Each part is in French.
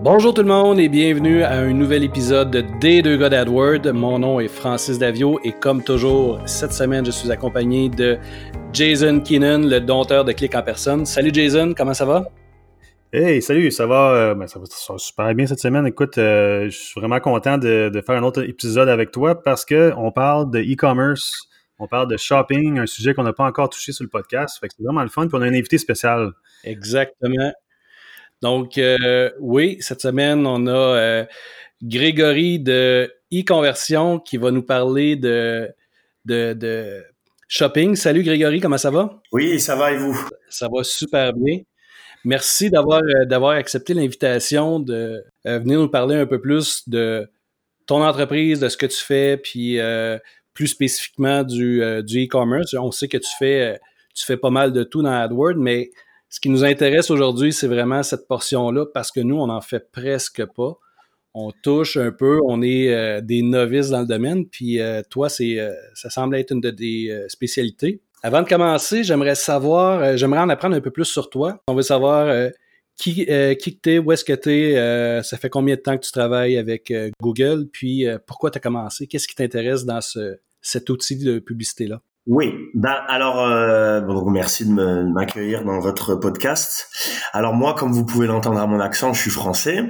Bonjour tout le monde et bienvenue à un nouvel épisode des deux gars d'AdWord. Mon nom est Francis Davio et comme toujours, cette semaine, je suis accompagné de Jason Keenan, le dompteur de Click en personne. Salut Jason, comment ça va? Hey, salut, ça va, euh, ben, ça va super bien cette semaine. Écoute, euh, je suis vraiment content de, faire un autre épisode avec toi parce que on parle de e-commerce, on parle de shopping, un sujet qu'on n'a pas encore touché sur le podcast. Fait que c'est vraiment le fun. Puis on a un invité spécial. Exactement. Donc, euh, oui, cette semaine, on a euh, Grégory de e-conversion qui va nous parler de, de, shopping. Salut Grégory, comment ça va? Oui, ça va et vous? Ça va super bien. Merci d'avoir euh, d'avoir accepté l'invitation de venir nous parler un peu plus de ton entreprise, de ce que tu fais, puis plus spécifiquement du, du e-commerce. On sait que tu fais tu fais pas mal de tout dans AdWords, mais ce qui nous intéresse aujourd'hui, c'est vraiment cette portion-là parce que nous, on n'en fait presque pas. On touche un peu, on est euh, des novices dans le domaine, puis euh, toi, c'est, euh, ça semble être une de tes spécialités. Avant de commencer, j'aimerais savoir, j'aimerais en apprendre un peu plus sur toi. On veut savoir qui, qui tu es, où est-ce que tu es, ça fait combien de temps que tu travailles avec Google, puis pourquoi tu as commencé, qu'est-ce qui t'intéresse dans ce, cet outil de publicité-là? Oui, ben alors euh, bon, merci de m'accueillir dans votre podcast. Alors moi, comme vous pouvez l'entendre à mon accent, je suis français.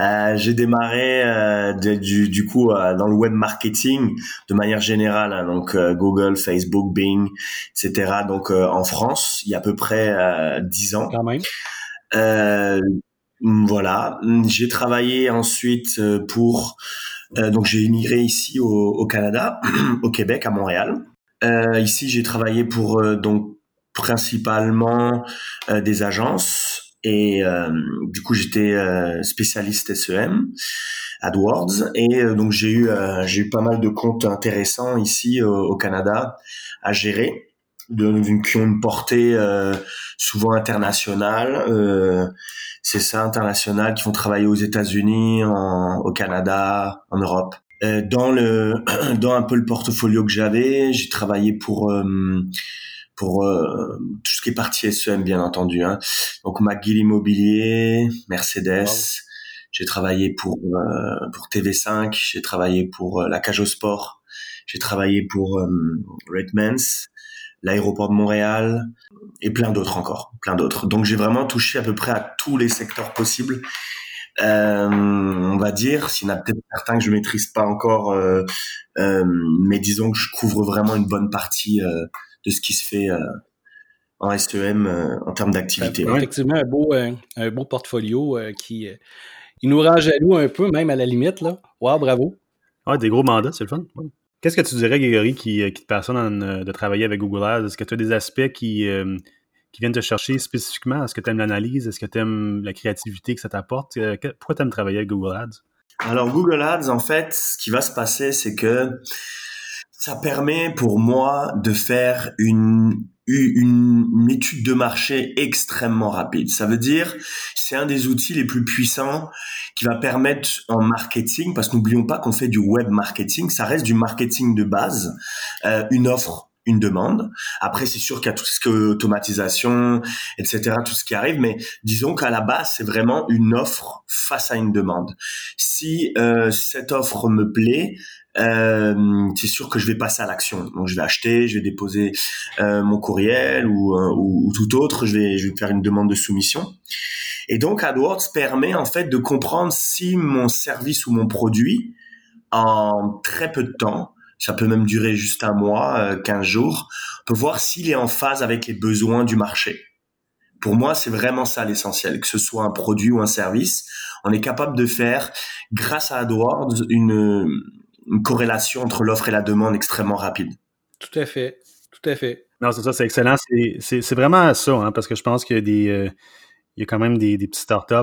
Euh, j'ai démarré euh, du, du, coup euh, dans le web marketing de manière générale, hein, donc euh, Google, Facebook, Bing, etc. Donc en France, il y a à peu près dix ans. Quand même. voilà, j'ai travaillé ensuite pour donc j'ai immigré ici au, au Canada, au Québec, à Montréal. Euh, ici, j'ai travaillé pour euh, donc principalement euh, des agences et du coup j'étais spécialiste SEM AdWords et donc j'ai eu j'ai eu pas mal de comptes intéressants ici au, Canada à gérer. De, qui ont une portée souvent internationale c'est ça international qui font travailler aux États-Unis au Canada en Europe. euh, dans le dans un peu le portfolio que j'avais, j'ai travaillé pour euh, pour euh, tout ce qui est partie SEM bien entendu. Hein. Donc McGill Immobilier, Mercedes. J'ai travaillé pour pour TV5. J'ai travaillé pour la Cage au Sport. J'ai travaillé pour Redmans, l'aéroport de Montréal et plein d'autres encore, plein d'autres. Donc j'ai vraiment touché à peu près à tous les secteurs possibles euh, on va dire. S'il y en a peut-être certains que je maîtrise pas encore, euh, euh, mais disons que je couvre vraiment une bonne partie de ce qui se fait en SEM en termes d'activité. Effectivement, un beau, un beau portfolio qui il nous rend jaloux un peu, même à la limite. Là. Wow, bravo. Ah, des gros mandats, c'est le fun. Qu'est-ce que tu dirais, Grégory, qui, qui te passionne de travailler avec Google Ads? Est-ce que tu as des aspects qui, qui viennent te chercher spécifiquement? Est-ce que tu aimes l'analyse? Est-ce que tu aimes la créativité que ça t'apporte? Euh, pourquoi tu aimes travailler avec Google Ads? Alors, Google Ads, en fait, ce qui va se passer, c'est que ça permet pour moi de faire une, une, étude de marché extrêmement rapide. Ça veut dire, c'est un des outils les plus puissants qui va permettre en marketing, parce que n'oublions pas qu'on fait du web marketing, ça reste du marketing de base, euh, une offre une demande. Après, c'est sûr qu'il y a tout ce qui est automatisation, etc., tout ce qui arrive, mais disons qu'à la base, c'est vraiment une offre face à une demande. Si euh, cette offre me plaît, euh, c'est sûr que je vais passer à l'action. Donc, je vais acheter, je vais déposer euh, mon courriel ou, ou, tout autre. Je vais, je vais faire une demande de soumission. Et donc, AdWords permet en fait de comprendre si mon service ou mon produit, en très peu de temps, ça peut même durer juste un mois, 15 euh, jours, on peut voir s'il est en phase avec les besoins du marché. Pour moi, c'est vraiment ça l'essentiel, que ce soit un produit ou un service, on est capable de faire, grâce à AdWords, une, corrélation entre l'offre et la demande extrêmement rapide. Tout à fait, tout à fait. Non, c'est ça, c'est excellent. C'est vraiment ça, hein, parce que je pense qu'il y a des, euh, il y a quand même des, des petits startups,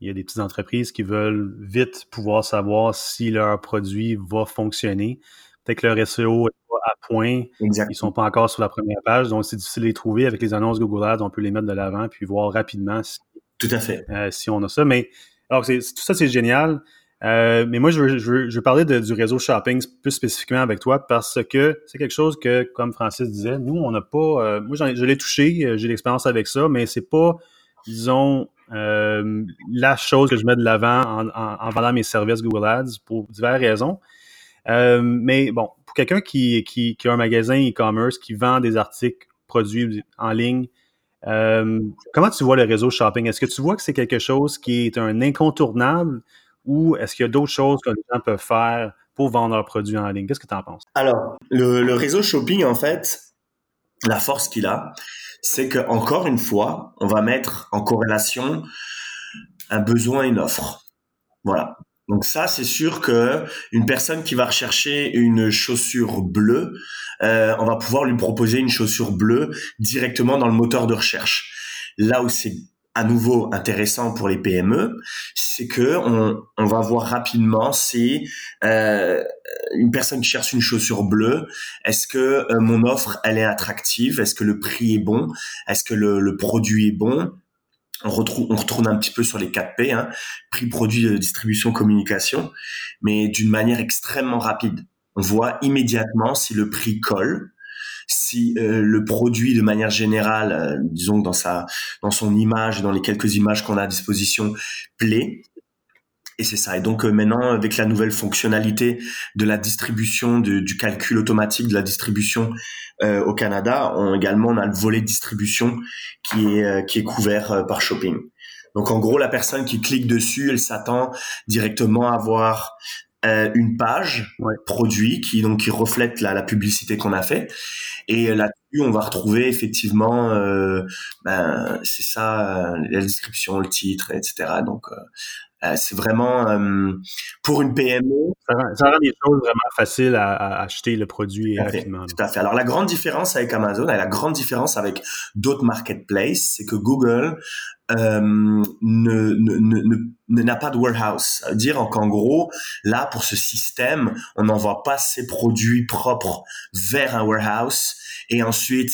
il y a des petites entreprises qui veulent vite pouvoir savoir si leur produit va fonctionner. Peut-être que leur SEO est pas à point. Exact. Ils sont pas encore sur la première page, donc c'est difficile de les trouver. Avec les annonces Google Ads, on peut les mettre de l'avant puis voir rapidement si, Tout à fait. Euh, si on a ça. Mais alors, tout ça, c'est génial. Euh, mais moi, je veux, je veux, parler du réseau shopping plus spécifiquement avec toi parce que c'est quelque chose que, comme Francis disait, nous, on n'a pas. Euh, moi, je l'ai touché, j'ai l'expérience avec ça, mais c'est pas, disons, la chose que je mets de l'avant en, en, vendant mes services Google Ads pour diverses raisons. Mais bon, pour quelqu'un qui, qui, qui, a un magasin e-commerce, qui vend des articles produits en ligne, comment tu vois le réseau shopping? Est-ce que tu vois que c'est quelque chose qui est un incontournable ou est-ce qu'il y a d'autres choses que les gens peuvent faire pour vendre leurs produits en ligne? Qu'est-ce que tu en penses? Alors, le, réseau shopping, en fait, la force qu'il a, c'est que encore une fois, on va mettre en corrélation un besoin et une offre. Voilà. Donc ça, c'est sûr que une personne qui va rechercher une chaussure bleue, euh, on va pouvoir lui proposer une chaussure bleue directement dans le moteur de recherche. Là où c'est à nouveau intéressant pour les PME, c'est que on, va voir rapidement si euh, une personne qui cherche une chaussure bleue, est-ce que euh, mon offre elle est attractive, est-ce que le prix est bon, est-ce que le produit est bon, on retourne un petit peu sur les 4 P, hein, prix, produit, euh, distribution, communication, mais d'une manière extrêmement rapide. On voit immédiatement si le prix colle, si euh, le produit de manière générale, euh, disons dans sa, dans son image, dans les quelques images qu'on a à disposition, plaît. Et c'est ça. Et donc euh, maintenant, avec la nouvelle fonctionnalité de la distribution, du calcul automatique de la distribution au Canada, on, également on a le volet distribution qui est qui est couvert par Shopping. Donc en gros, la personne qui clique dessus, elle s'attend directement à voir euh, une page produit qui donc qui reflète la, la publicité qu'on a fait et là-dessus on va retrouver effectivement euh, ben c'est ça euh, la description le titre etc donc euh, euh, c'est vraiment pour une PME. Ça rend, les choses vraiment faciles à, acheter le produit tout rapidement. Tout à fait. Alors la grande différence avec Amazon et la grande différence avec d'autres marketplaces, c'est que Google euh, ne, ne, n'a pas de warehouse. dire qu'en gros, là, pour ce système, on n'envoie pas ses produits propres vers un warehouse et ensuite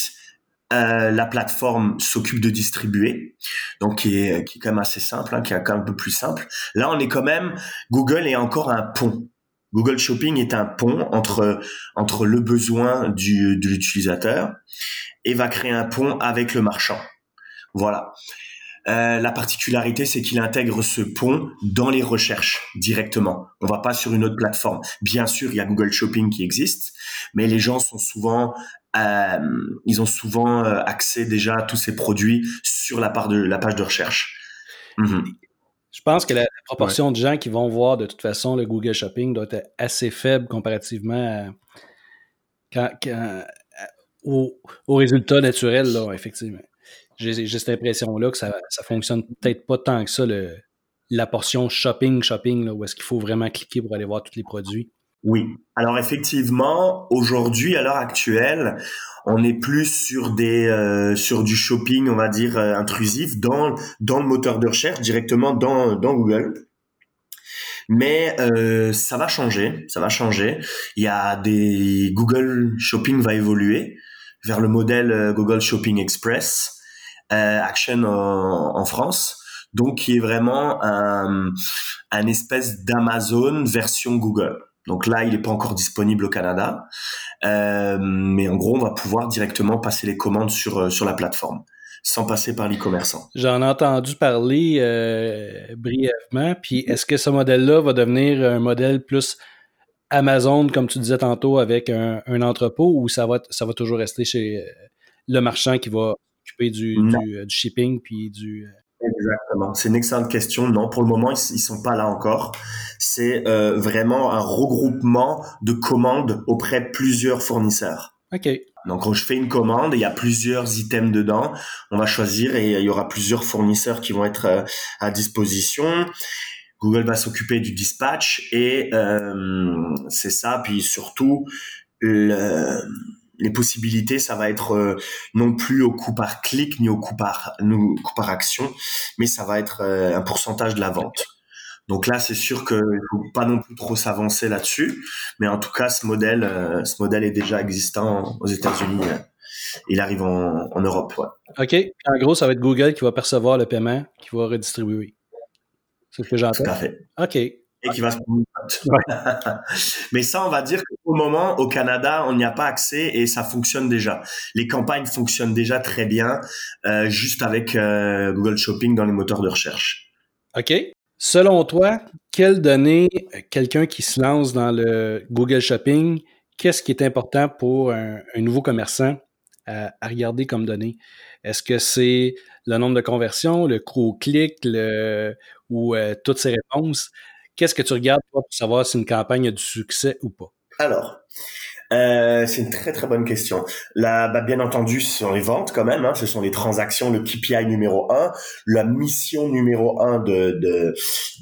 euh, la plateforme s'occupe de distribuer, donc qui est, qui est quand même assez simple, hein, qui est quand même un peu plus simple. Là, on est quand même, Google est encore un pont. Google Shopping est un pont entre entre le besoin du, de l'utilisateur et va créer un pont avec le marchand. Voilà. Euh, la particularité, c'est qu'il intègre ce pont dans les recherches directement. On va pas sur une autre plateforme. Bien sûr, il y a Google Shopping qui existe, mais les gens sont souvent euh, ils ont souvent euh, accès déjà à tous ces produits sur la, part de, la page de recherche. Mhm. Je pense que la, proportion de gens qui vont voir de toute façon le Google Shopping doit être assez faible comparativement au, résultat naturel, là, effectivement. J'ai cette impression-là que ça, ça fonctionne peut-être pas tant que ça, la portion shopping, shopping, là, où est-ce qu'il faut vraiment cliquer pour aller voir tous les produits. Oui. Alors effectivement, aujourd'hui, à l'heure actuelle, on est plus sur des euh, sur du shopping, on va dire euh, intrusif dans dans le moteur de recherche directement dans dans Google. Mais euh, ça va changer, ça va changer. Il y a des Google Shopping va évoluer vers le modèle Google Shopping Express Action en, France donc qui est vraiment un, un espèce d'Amazon version Google. Donc là, il n'est pas encore disponible au Canada, euh, mais en gros, on va pouvoir directement passer les commandes sur euh, sur la plateforme sans passer par l'e-commerçant. J'en ai entendu parler euh, brièvement. Puis est-ce que ce modèle-là va devenir un modèle plus Amazon, comme tu disais tantôt, avec un, entrepôt, ou ça va ça va toujours rester chez le marchand qui va s'occuper du, du, shipping puis du Exactement. C'est une excellente question. Non, pour le moment, ils, ils sont pas là encore. C'est euh, vraiment un regroupement de commandes auprès de plusieurs fournisseurs. OK. Donc, quand je fais une commande, il y a plusieurs items dedans. On va choisir et il y aura plusieurs fournisseurs qui vont être euh, à disposition. Google va s'occuper du dispatch et euh, c'est ça. Puis surtout, le, les possibilités, ça va être euh, non plus au coup par clic ni au coup par, nous, coup par action, mais ça va être euh, un pourcentage de la vente. Donc là, c'est sûr qu'il faut pas non plus trop s'avancer là-dessus, mais en tout cas, ce modèle, euh, ce modèle est déjà existant aux États-Unis. il arrive en, en Europe. Ouais. OK. En gros, ça va être Google qui va percevoir le paiement, qui va redistribuer. C'est ce que j'entends. Tout à fait. OK. Et qui va se prendre Mais ça, on va dire qu'au moment, au Canada, on n'y a pas accès et ça fonctionne déjà. Les campagnes fonctionnent déjà très bien, euh, juste avec euh, Google Shopping dans les moteurs de recherche. OK. Selon toi, quelles données euh, quelqu'un qui se lance dans le Google Shopping, qu'est-ce qui est important pour un, nouveau commerçant à, regarder comme données? Est-ce que c'est le nombre de conversions, le coût au clic le, ou toutes ces réponses? Qu'est-ce que tu regardes pour savoir si une campagne a du succès ou pas? Alors, euh, c'est une très très bonne question. Là, bah, bien entendu, ce sont les ventes quand même. Hein, ce sont les transactions, le KPI numéro un, la mission numéro un de de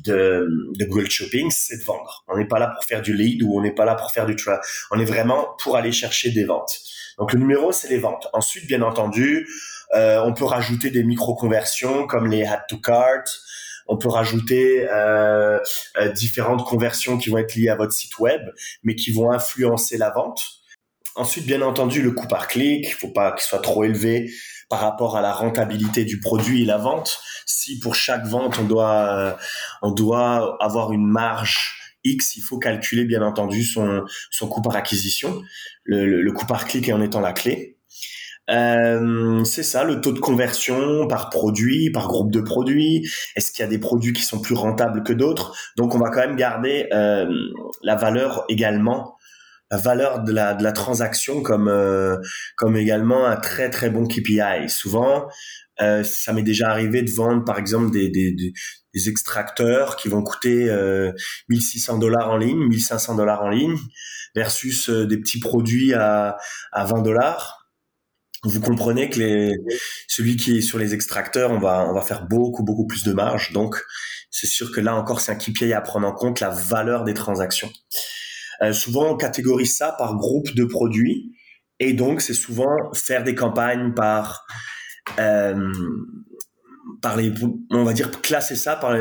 de, de Google Shopping, c'est de vendre. On n'est pas là pour faire du lead ou on n'est pas là pour faire du tra. On est vraiment pour aller chercher des ventes. Donc le numéro, c'est les ventes. Ensuite, bien entendu, euh, on peut rajouter des micro conversions comme les add to cart. On peut rajouter euh, euh, différentes conversions qui vont être liées à votre site web, mais qui vont influencer la vente. Ensuite, bien entendu, le coût par clic, il faut pas qu'il soit trop élevé par rapport à la rentabilité du produit et la vente. Si pour chaque vente on doit doit avoir une marge X, il faut calculer bien entendu son coût par acquisition. Le, le coût par clic en étant la clé. Euh, c'est ça, le taux de conversion par produit, par groupe de produits. Est-ce qu'il y a des produits qui sont plus rentables que d'autres? Donc, on va quand même garder euh, la valeur également, la valeur de la, de la transaction comme euh, comme également un très très bon KPI. Souvent, euh, ça m'est déjà arrivé de vendre, par exemple, des, des, des, extracteurs qui vont coûter 1600 dollars en ligne, 1500 dollars en ligne, versus des petits produits à, à 20 dollars vous comprenez que celui qui est sur les extracteurs, on va, faire beaucoup, beaucoup plus de marge. Donc, c'est sûr que là encore, c'est un KPI à prendre en compte, la valeur des transactions. Euh, souvent, on catégorise ça par groupe de produits. Et donc, c'est souvent faire des campagnes par, euh, par les, on va dire classer ça par,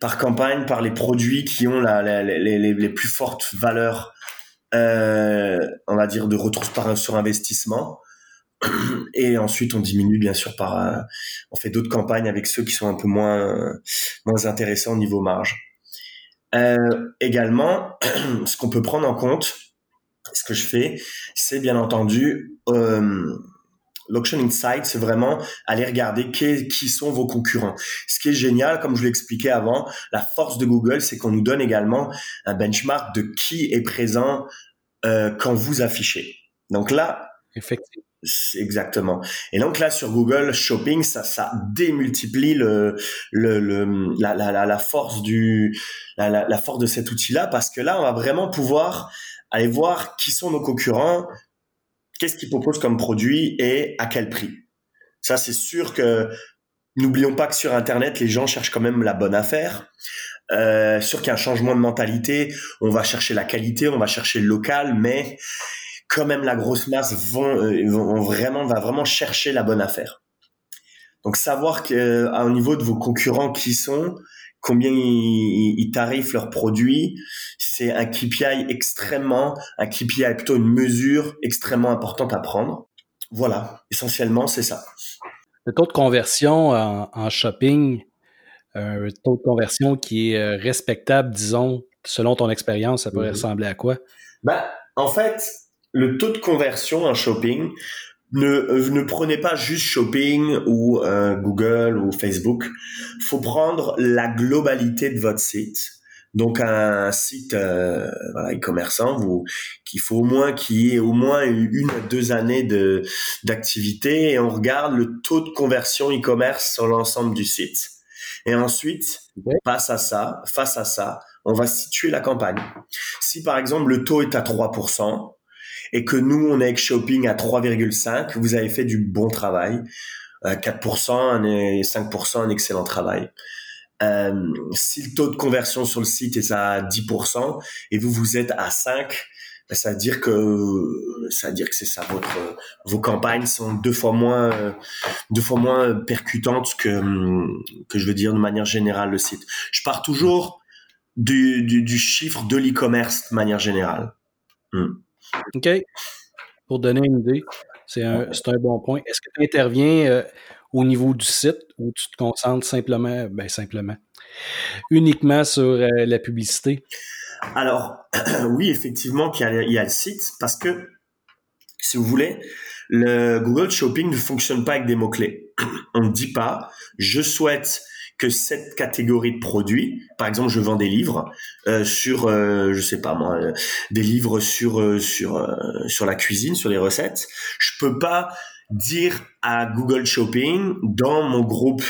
par campagne, par les produits qui ont les, plus fortes valeurs, euh, on va dire, de retour sur investissement et ensuite on diminue bien sûr par euh, on fait d'autres campagnes avec ceux qui sont un peu moins moins intéressants au niveau marge euh, également ce qu'on peut prendre en compte ce que je fais c'est bien entendu euh, L'Auction Insight, c'est vraiment aller regarder qui, qui, sont vos concurrents. Ce qui est génial, comme je l'expliquais avant, la force de Google, c'est qu'on nous donne également un benchmark de qui est présent euh, quand vous affichez. Donc là, Effectivement. Exactement. Et donc là sur Google Shopping, ça, ça démultiplie le, le, le la, la, la, force du la, force de cet outil-là parce que là on va vraiment pouvoir aller voir qui sont nos concurrents, qu'est-ce qu'ils proposent comme produit et à quel prix. Ça c'est sûr que n'oublions pas que sur Internet les gens cherchent quand même la bonne affaire. Euh, sûr qu'il y a un changement de mentalité, on va chercher la qualité, on va chercher le local, mais quand même la grosse masse vont, euh, vont vraiment va vraiment chercher la bonne affaire. Donc savoir que euh, au niveau de vos concurrents qui sont, combien ils, ils tarifent leurs produits, c'est un KPI extrêmement, un KPI plutôt une mesure extrêmement importante à prendre. Voilà, essentiellement c'est ça. Le taux de conversion en, shopping, un taux de conversion qui est euh, respectable, disons, selon ton expérience, ça pourrait mhm. ressembler à quoi? Ben, en fait, le taux de conversion en shopping, ne, euh, ne prenez pas juste shopping ou euh, Google ou Facebook. faut prendre la globalité de votre site. Donc un site euh, voilà, e-commerçant, vous qu'il faut au moins qu'il y ait au moins une à deux années de d'activité et on regarde le taux de conversion e-commerce sur l'ensemble du site. Et ensuite, face à ça, face à ça, on va situer la campagne. Si par exemple le taux est à 3%, et que nous, on est avec Shopping à 3,5, vous avez fait du bon travail. 4% et 5%, un excellent travail. Euh, si le taux de conversion sur le site est à 10% et vous vous êtes à 5, ben, ça veut dire que ça veut dire que c'est ça votre vos campagnes sont deux fois moins deux fois moins percutantes que que je veux dire de manière générale le site. Je pars toujours du du, du chiffre de l'e-commerce de manière générale. Hmm. OK. Pour donner une idée, c'est un, un, bon point. Est-ce que tu interviens euh, au niveau du site ou tu te concentres simplement, ben simplement, uniquement sur euh, la publicité? Alors, oui, effectivement, il y, a, il y a le site parce que, si vous voulez, le Google Shopping ne fonctionne pas avec des mots-clés. On ne dit pas, je souhaite que cette catégorie de produits, par exemple, je vends des livres euh, sur, euh, je sais pas moi, euh, des livres sur euh, sur euh, sur la cuisine, sur les recettes. Je peux pas dire à Google Shopping dans mon groupe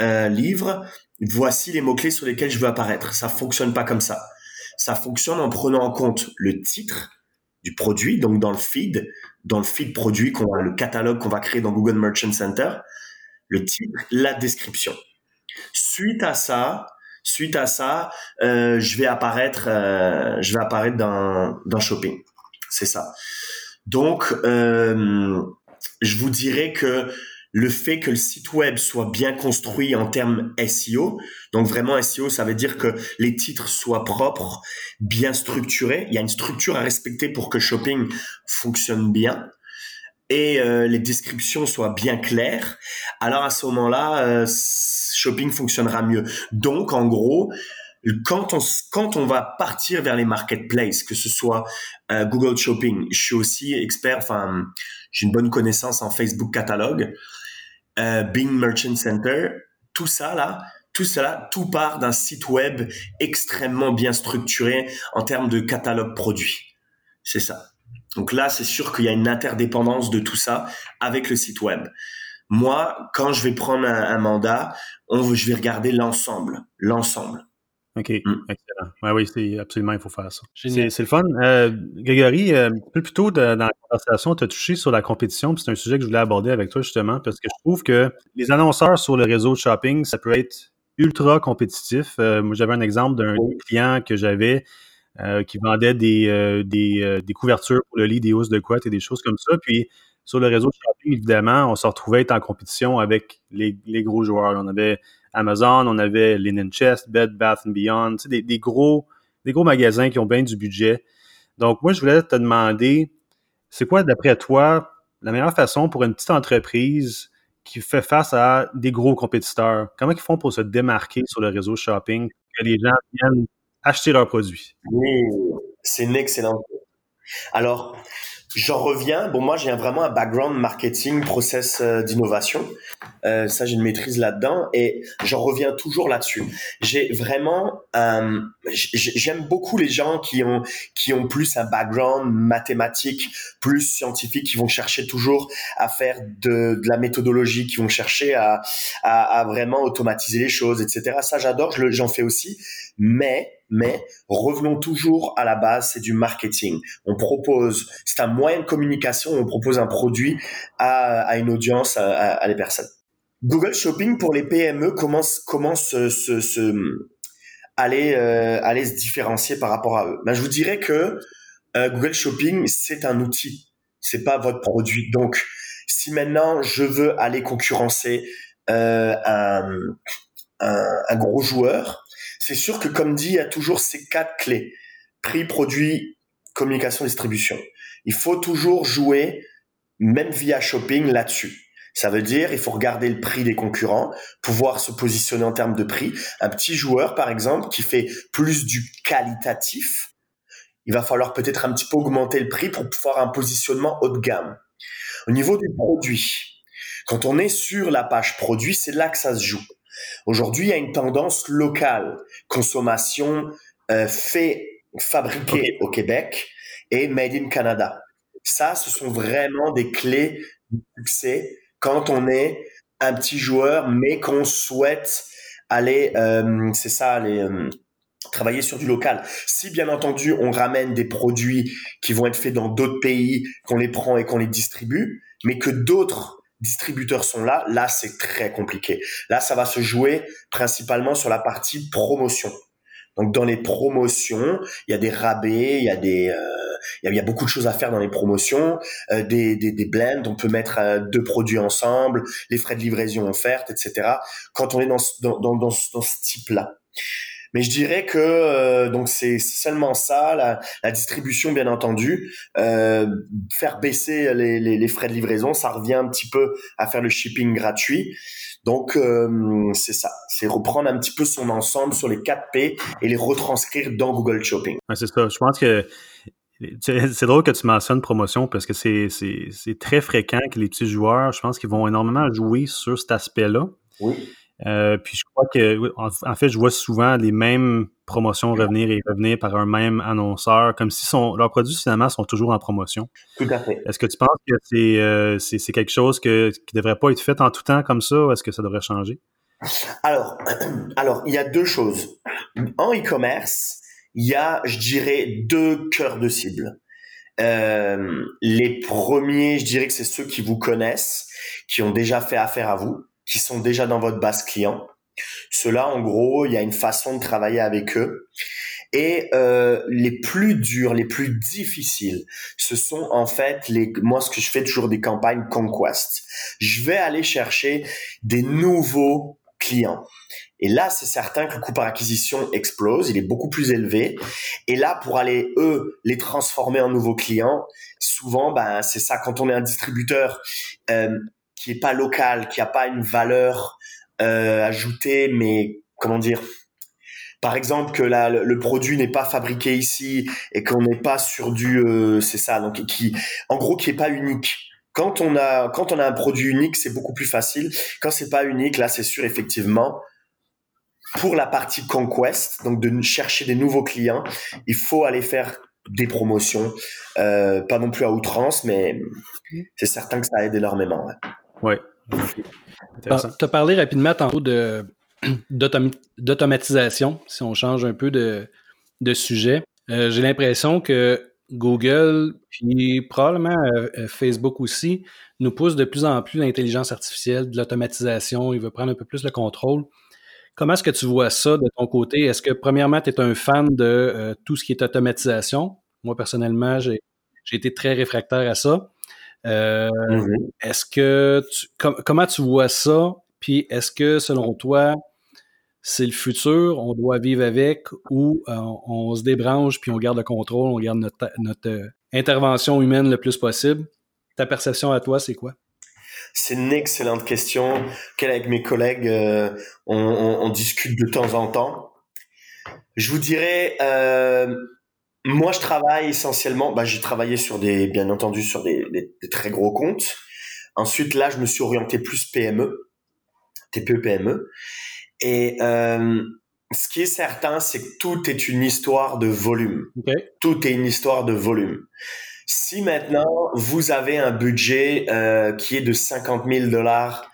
livres, voici les mots clés sur lesquels je veux apparaître. Ça fonctionne pas comme ça. Ça fonctionne en prenant en compte le titre du produit, donc dans le feed, dans le feed produit qu'on le catalogue qu'on va créer dans Google Merchant Center, le titre, la description. Suite à ça, suite à ça, euh, je vais apparaître, euh, je vais apparaître dans, dans Shopping. C'est ça. Donc, euh, je vous dirais que le fait que le site web soit bien construit en termes SEO, donc vraiment SEO, ça veut dire que les titres soient propres, bien structurés. Il y a une structure à respecter pour que Shopping fonctionne bien et euh, les descriptions soient bien claires. Alors à ce moment-là, euh, Shopping fonctionnera mieux. Donc en gros, quand on quand on va partir vers les marketplaces, que ce soit euh, Google Shopping, je suis aussi expert, enfin j'ai une bonne connaissance en Facebook catalogue euh, Bing Merchant Center, tout ça là, tout cela, tout part d'un site web extrêmement bien structuré en termes de catalogue produit. C'est ça. Donc là, c'est sûr qu'il y a une interdépendance de tout ça avec le site web. Moi, quand je vais prendre un, mandat, on, je vais regarder l'ensemble, l'ensemble. OK, mm. excellent. Ouais, oui, c'est absolument, il faut faire ça. C'est le fun. Euh, Grégory, euh, un peu plus tôt dans la conversation, tu as touché sur la compétition, c'est un sujet que je voulais aborder avec toi justement, parce que je trouve que les annonceurs sur le réseau de shopping, ça peut être ultra compétitif. Euh, moi, j'avais un exemple d'un client que j'avais euh, qui vendait des, euh, des, des, couvertures pour le lit, des housses de couette et des choses comme ça. Puis sur le réseau shopping, évidemment, on se retrouvait être en compétition avec les, gros joueurs. On avait Amazon, on avait Linen Chest, Bed Bath Beyond, des, des, gros, des gros magasins qui ont bien du budget. Donc, moi, je voulais te demander, c'est quoi, d'après toi, la meilleure façon pour une petite entreprise qui fait face à des gros compétiteurs? Comment ils font pour se démarquer sur le réseau shopping, que les gens viennent acheter leurs produits? c'est une excellente. Alors, J'en reviens. Bon, moi, j'ai vraiment un background marketing, process euh, d'innovation. Euh, ça, j'ai une maîtrise là-dedans et j'en reviens toujours là-dessus. J'ai vraiment, euh, j'aime beaucoup les gens qui ont qui ont plus un background mathématique, plus scientifique, qui vont chercher toujours à faire de, de la méthodologie, qui vont chercher à, à, à vraiment automatiser les choses, etc. Ça, j'adore. J'en fais aussi. Mais mais revenons toujours à la base, c'est du marketing. On propose, c'est un moyen de communication, on propose un produit à, une audience, à, à, personnes. Google Shopping pour les PME commence commence se, se, se aller euh, aller se différencier par rapport à eux. Ben, je vous dirais que euh, Google Shopping c'est un outil, c'est pas votre produit. Donc si maintenant je veux aller concurrencer euh, un, un gros joueur, c'est sûr que comme dit, il y a toujours ces quatre clés. Prix, produit, communication, distribution. Il faut toujours jouer, même via shopping, là-dessus. Ça veut dire, il faut regarder le prix des concurrents, pouvoir se positionner en termes de prix. Un petit joueur, par exemple, qui fait plus du qualitatif, il va falloir peut-être un petit peu augmenter le prix pour pouvoir un positionnement haut de gamme. Au niveau du produit, quand on est sur la page produit, c'est là que ça se joue. Aujourd'hui, il y a une tendance locale, consommation euh, fait, fabriquée au Québec et made in Canada. Ça, ce sont vraiment des clés du succès quand on est un petit joueur, mais qu'on souhaite aller, euh, c'est ça, aller euh, travailler sur du local. Si bien entendu on ramène des produits qui vont être faits dans d'autres pays, qu'on les prend et qu'on les distribue, mais que d'autres distributeurs sont là, là c'est très compliqué. Là, ça va se jouer principalement sur la partie promotion. Donc dans les promotions, il y a des rabais, il y a des, euh, il, y a, beaucoup de choses à faire dans les promotions, euh, des, des, des, blends, on peut mettre euh, deux produits ensemble, les frais de livraison offertes, etc. Quand on est dans, dans, dans, dans ce type-là. Mais je dirais que euh, donc c'est seulement ça, la, la, distribution bien entendu, euh, faire baisser les, les, les, frais de livraison, ça revient un petit peu à faire le shipping gratuit. Donc euh, c'est ça, c'est reprendre un petit peu son ensemble sur les 4 P et les retranscrire dans Google Shopping. Ouais, c'est ça. Je pense que c'est drôle que tu mentionnes promotion parce que c'est très fréquent que les petits joueurs, je pense qu'ils vont énormément jouer sur cet aspect-là. Oui. Euh, puis je crois que, en, fait, je vois souvent les mêmes promotions revenir et revenir par un même annonceur, comme si son, leurs produits finalement sont toujours en promotion. Tout à fait. Est-ce que tu penses que c'est euh, quelque chose que, qui ne devrait pas être fait en tout temps comme ça ou est-ce que ça devrait changer? Alors, alors, il y a deux choses. En e-commerce, il y a, je dirais, deux cœurs de cible. Euh, les premiers, je dirais que c'est ceux qui vous connaissent, qui ont déjà fait affaire à vous qui sont déjà dans votre base client. Cela, en gros, il y a une façon de travailler avec eux. Et euh, les plus durs, les plus difficiles, ce sont en fait les. Moi, ce que je fais toujours des campagnes conquest. Je vais aller chercher des nouveaux clients. Et là, c'est certain que le coût par acquisition explose, il est beaucoup plus élevé. Et là, pour aller eux les transformer en nouveaux clients, souvent, ben c'est ça. Quand on est un distributeur, euh, qui est pas local, qui a pas une valeur euh, ajoutée, mais comment dire par exemple que la, le, produit n'est pas fabriqué ici et qu'on n'est pas sur du euh, c'est ça donc qui en gros qui est pas unique. Quand on a quand on a un produit unique c'est beaucoup plus facile. Quand c'est pas unique là c'est sûr effectivement pour la partie conquest donc de chercher des nouveaux clients il faut aller faire des promotions euh, pas non plus à outrance mais c'est certain que ça aide énormément oui. Tu as parlé rapidement tantôt de, d'automatisation, si on change un peu de, de sujet. Euh, j'ai l'impression que Google, puis probablement euh, euh, Facebook aussi, nous pousse de plus en plus l'intelligence artificielle, de l'automatisation. Il veut prendre un peu plus le contrôle. Comment est-ce que tu vois ça de ton côté? Est-ce que, premièrement, tu es un fan de tout ce qui est automatisation? Moi, personnellement, j'ai, j'ai été très réfractaire à ça. Euh, mm-hmm. Est-ce que comment tu vois ça? Puis est-ce que selon toi, c'est le futur, on doit vivre avec ou euh, on se débranche puis on garde le contrôle, on garde notre, euh, intervention humaine le plus possible? Ta perception à toi, c'est quoi? C'est une excellente question qu'avec mes collègues, on, discute de temps en temps. Je vous dirais, moi, je travaille essentiellement. Bah, j'ai travaillé sur des, bien entendu, sur des, des, très gros comptes. Ensuite, là, je me suis orienté plus PME, TPE PME. Et euh, ce qui est certain, c'est que tout est une histoire de volume. Tout est une histoire de volume. Si maintenant vous avez un budget euh, qui est de 50 000 dollars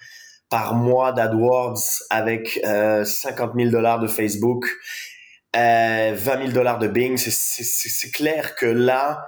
par mois d'AdWords avec euh, 50 000 dollars de Facebook euh, 20 000 dollars de Bing, c'est clair que là,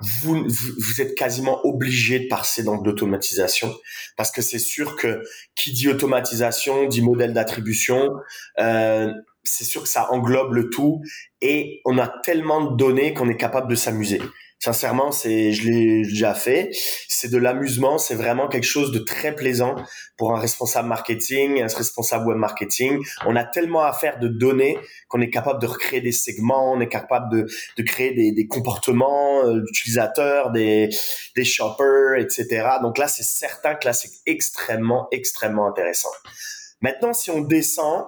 vous, vous, êtes quasiment obligé de passer dans l'automatisation parce que c'est sûr que qui dit automatisation dit modèle d'attribution. Euh, c'est sûr que ça englobe le tout et on a tellement de données qu'on est capable de s'amuser. Sincèrement, c'est, je l'ai déjà fait. C'est de l'amusement. C'est vraiment quelque chose de très plaisant pour un responsable marketing, un responsable web marketing. On a tellement à faire de données qu'on est capable de recréer des segments, on est capable de, de créer des, des comportements euh, d'utilisateurs, des, des shoppers, etc. Donc là, c'est certain que là, c'est extrêmement, extrêmement intéressant. Maintenant, si on descend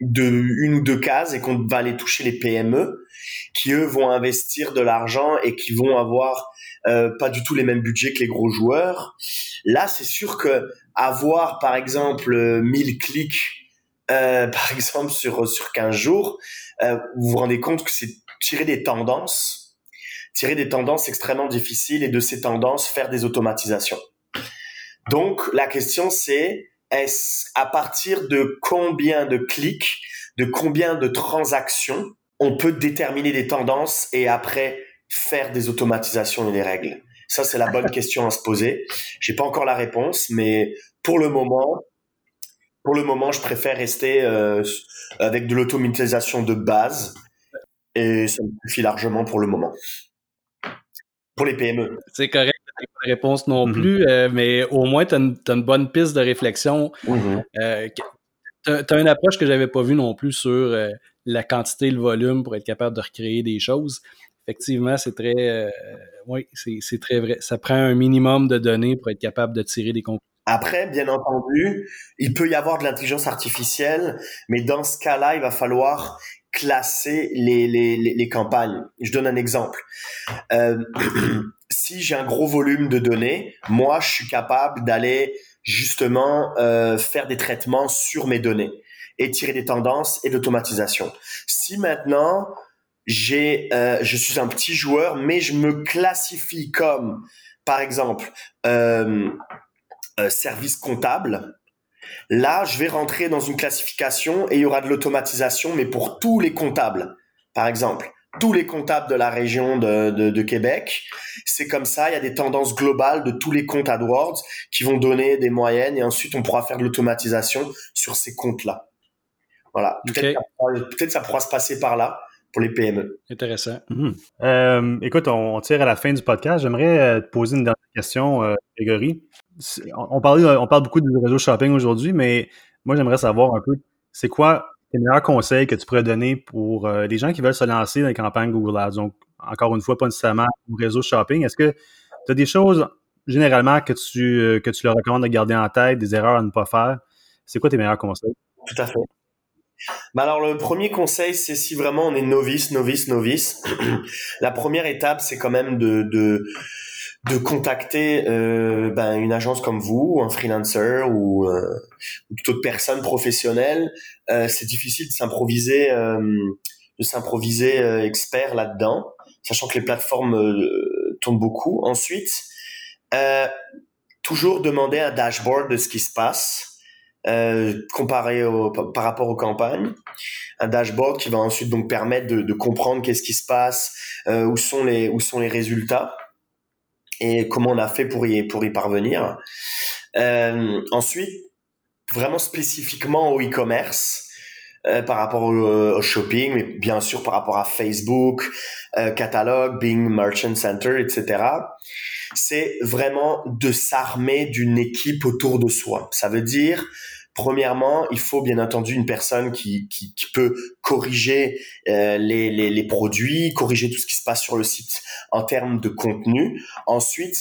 de une ou deux cases et qu'on va aller toucher les PME qui eux vont investir de l'argent et qui vont avoir euh, pas du tout les mêmes budgets que les gros joueurs. Là, c'est sûr que avoir par exemple 1000 clics euh, par exemple sur sur 15 jours, euh, vous vous rendez compte que c'est tirer des tendances, tirer des tendances extrêmement difficiles et de ces tendances faire des automatisations. Donc la question c'est est-ce à partir de combien de clics, de combien de transactions on peut déterminer des tendances et après faire des automatisations et des règles Ça, c'est la bonne question à se poser. J'ai pas encore la réponse, mais pour le moment, pour le moment, je préfère rester euh, avec de l'automatisation de base et ça me suffit largement pour le moment. Pour les PME. C'est correct réponse non mm-hmm. plus, euh, mais au moins, tu as, une bonne piste de réflexion. Mm-hmm. Euh, tu as, une approche que j'avais pas vue non plus sur euh, la quantité et le volume pour être capable de recréer des choses. Effectivement, c'est très, oui, c'est très vrai. Ça prend un minimum de données pour être capable de tirer des conclusions. Après, bien entendu, il peut y avoir de l'intelligence artificielle, mais dans ce cas-là, il va falloir classer les, les, les, campagnes. Je donne un exemple. Euh, si j'ai un gros volume de données, moi, je suis capable d'aller justement euh, faire des traitements sur mes données et tirer des tendances et l'automatisation. Si maintenant j'ai, euh, je suis un petit joueur, mais je me classifie comme, par exemple, euh, euh service comptable, Là, je vais rentrer dans une classification et il y aura de l'automatisation, mais pour tous les comptables, par exemple. Tous les comptables de la région de, Québec, c'est comme ça. Il y a des tendances globales de tous les comptes AdWords qui vont donner des moyennes et ensuite on pourra faire de l'automatisation sur ces comptes-là. Voilà. Peut-être ça pourra se passer par là pour les PME. Intéressant. Mhm. Euh, écoute, on, tire à la fin du podcast. J'aimerais euh, te poser une dernière question, euh, Grégory on, parle, on parle beaucoup du réseau shopping aujourd'hui, mais moi, j'aimerais savoir un peu, c'est quoi les meilleurs conseils que tu pourrais donner pour euh, les gens qui veulent se lancer dans les campagnes Google Ads? Donc, encore une fois, pas nécessairement au réseau shopping. Est-ce que tu as des choses généralement que tu, euh, leur recommandes de garder en tête, des erreurs à ne pas faire? C'est quoi tes meilleurs conseils? Tout à fait. Bah alors le premier conseil, c'est si vraiment on est novice, novice, novice, la première étape, c'est quand même de de contacter euh, ben, une agence comme vous, ou un freelancer ou, euh, ou toute autre personne professionnelle. Euh, c'est difficile de s'improviser, euh, de s'improviser euh, expert là-dedans, sachant que les plateformes euh, tournent beaucoup. Ensuite, toujours demander un dashboard de ce qui se passe. comparé au, par rapport aux campagnes, un dashboard qui va ensuite donc permettre de, de comprendre qu'est-ce qui se passe, où sont les où sont les résultats et comment on a fait pour y, pour y parvenir. Euh, ensuite, vraiment spécifiquement au e-commerce, euh, par rapport au, shopping, mais bien sûr par rapport à Facebook, euh, catalogue, Bing Merchant Center, etc. C'est vraiment de s'armer d'une équipe autour de soi. Ça veut dire Premièrement, il faut bien entendu une personne qui, qui, qui peut corriger euh, les, les, les, produits, corriger tout ce qui se passe sur le site en termes de contenu. Ensuite,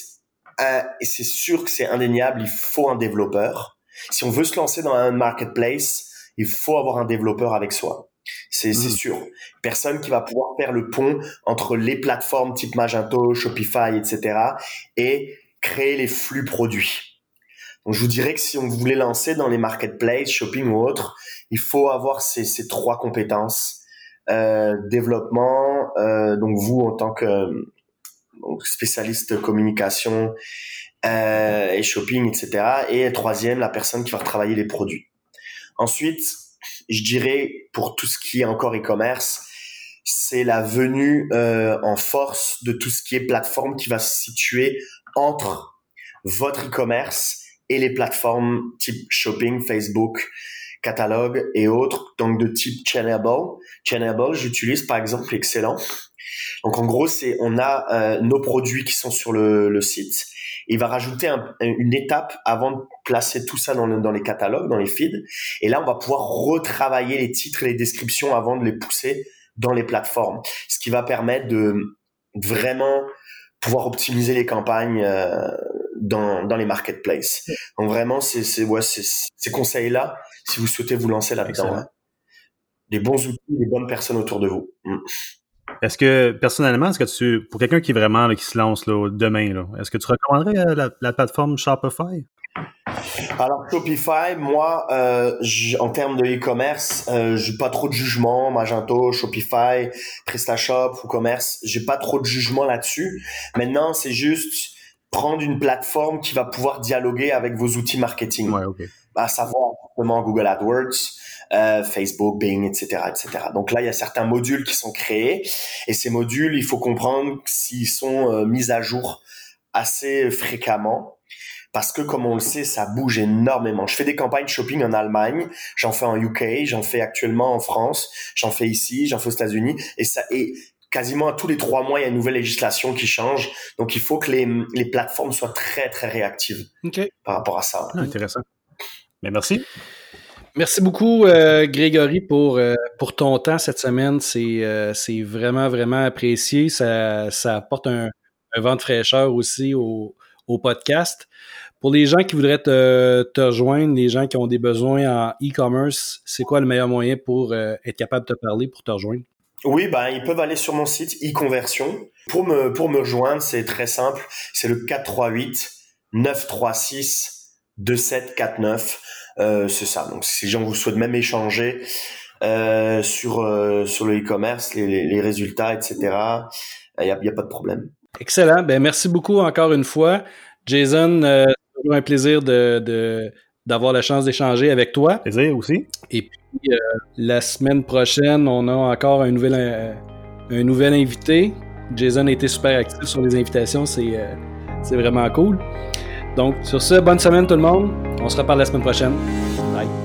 euh, et c'est sûr que c'est indéniable, il faut un développeur. Si on veut se lancer dans un marketplace, il faut avoir un développeur avec soi. C'est mmh. sûr. Personne qui va pouvoir faire le pont entre les plateformes type Magento, Shopify, etc. et créer les flux produits. Donc, je vous dirais que si on voulait lancer dans les marketplaces, shopping ou autre, il faut avoir ces, trois compétences. Euh, développement, euh, donc vous en tant que donc spécialiste communication euh, et shopping, etc. Et troisième, la personne qui va travailler les produits. Ensuite, je dirais pour tout ce qui est encore e-commerce, c'est la venue en force de tout ce qui est plateforme qui va se situer entre votre e-commerce et les plateformes type shopping, Facebook, catalogue et autres, donc de type Chainable. Chainable, j'utilise par exemple Excellent. Donc en gros, c'est on a euh, nos produits qui sont sur le, site. Il va rajouter une étape avant de placer tout ça dans, dans les catalogues, dans les feeds. Et là, on va pouvoir retravailler les titres et les descriptions avant de les pousser dans les plateformes. Ce qui va permettre de vraiment pouvoir optimiser les campagnes euh, dans, dans les marketplaces. Donc vraiment, c'est c'est ouais, ces conseils-là, si vous souhaitez vous lancer là-dedans, hein. des bons outils, des bonnes personnes autour de vous. Mm. Est-ce que personnellement, est-ce que tu, pour quelqu'un qui est vraiment qui se lance là, demain, là, est-ce que tu recommanderais euh, la, la plateforme Shopify? Alors Shopify, moi, euh, en termes de e-commerce, euh, j'ai pas trop de jugement. Magento, Shopify, PrestaShop, WooCommerce, j'ai pas trop de jugement là-dessus. Maintenant, c'est juste prendre une plateforme qui va pouvoir dialoguer avec vos outils marketing. Ouais, okay. À savoir Google AdWords, euh, Facebook, Bing, etc., etc. Donc là, il y a certains modules qui sont créés et ces modules, il faut comprendre s'ils sont euh, mis à jour assez fréquemment parce que comme on le sait, ça bouge énormément. Je fais des campagnes shopping en Allemagne, j'en fais en UK, j'en fais actuellement en France, j'en fais ici, j'en fais aux États-Unis, et ça et quasiment tous les trois mois, il y a une nouvelle législation qui change. Donc il faut que les, les plateformes soient très très réactives par rapport à ça. Ah, intéressant. Mais merci. Merci beaucoup, euh, Grégory, pour, euh, pour ton temps cette semaine. C'est euh, c'est vraiment, vraiment apprécié. Ça, ça apporte un, un vent de fraîcheur aussi au, au podcast. Pour les gens qui voudraient te, te rejoindre, les gens qui ont des besoins en e-commerce, c'est quoi le meilleur moyen pour être capable de te parler, pour te rejoindre? Oui, bah, ils peuvent aller sur mon site e-conversion. Pour me, pour me rejoindre, c'est très simple. C'est le 438 936 2749. Euh, c'est ça. Donc, si les gens vous souhaitent même échanger euh, sur euh, sur le e-commerce, les, les, résultats, etc., il n'y a, a, pas de problème. Excellent. Ben merci beaucoup encore une fois, Jason. Euh, c'est un plaisir de, de d'avoir la chance d'échanger avec toi. Plaisir aussi. Et puis euh, la semaine prochaine, on a encore un nouvel euh, un nouvel invité. Jason a été super actif sur les invitations, c'est euh, c'est vraiment cool. Donc, sur ce, bonne semaine tout le monde. On se reparle la semaine prochaine. Bye.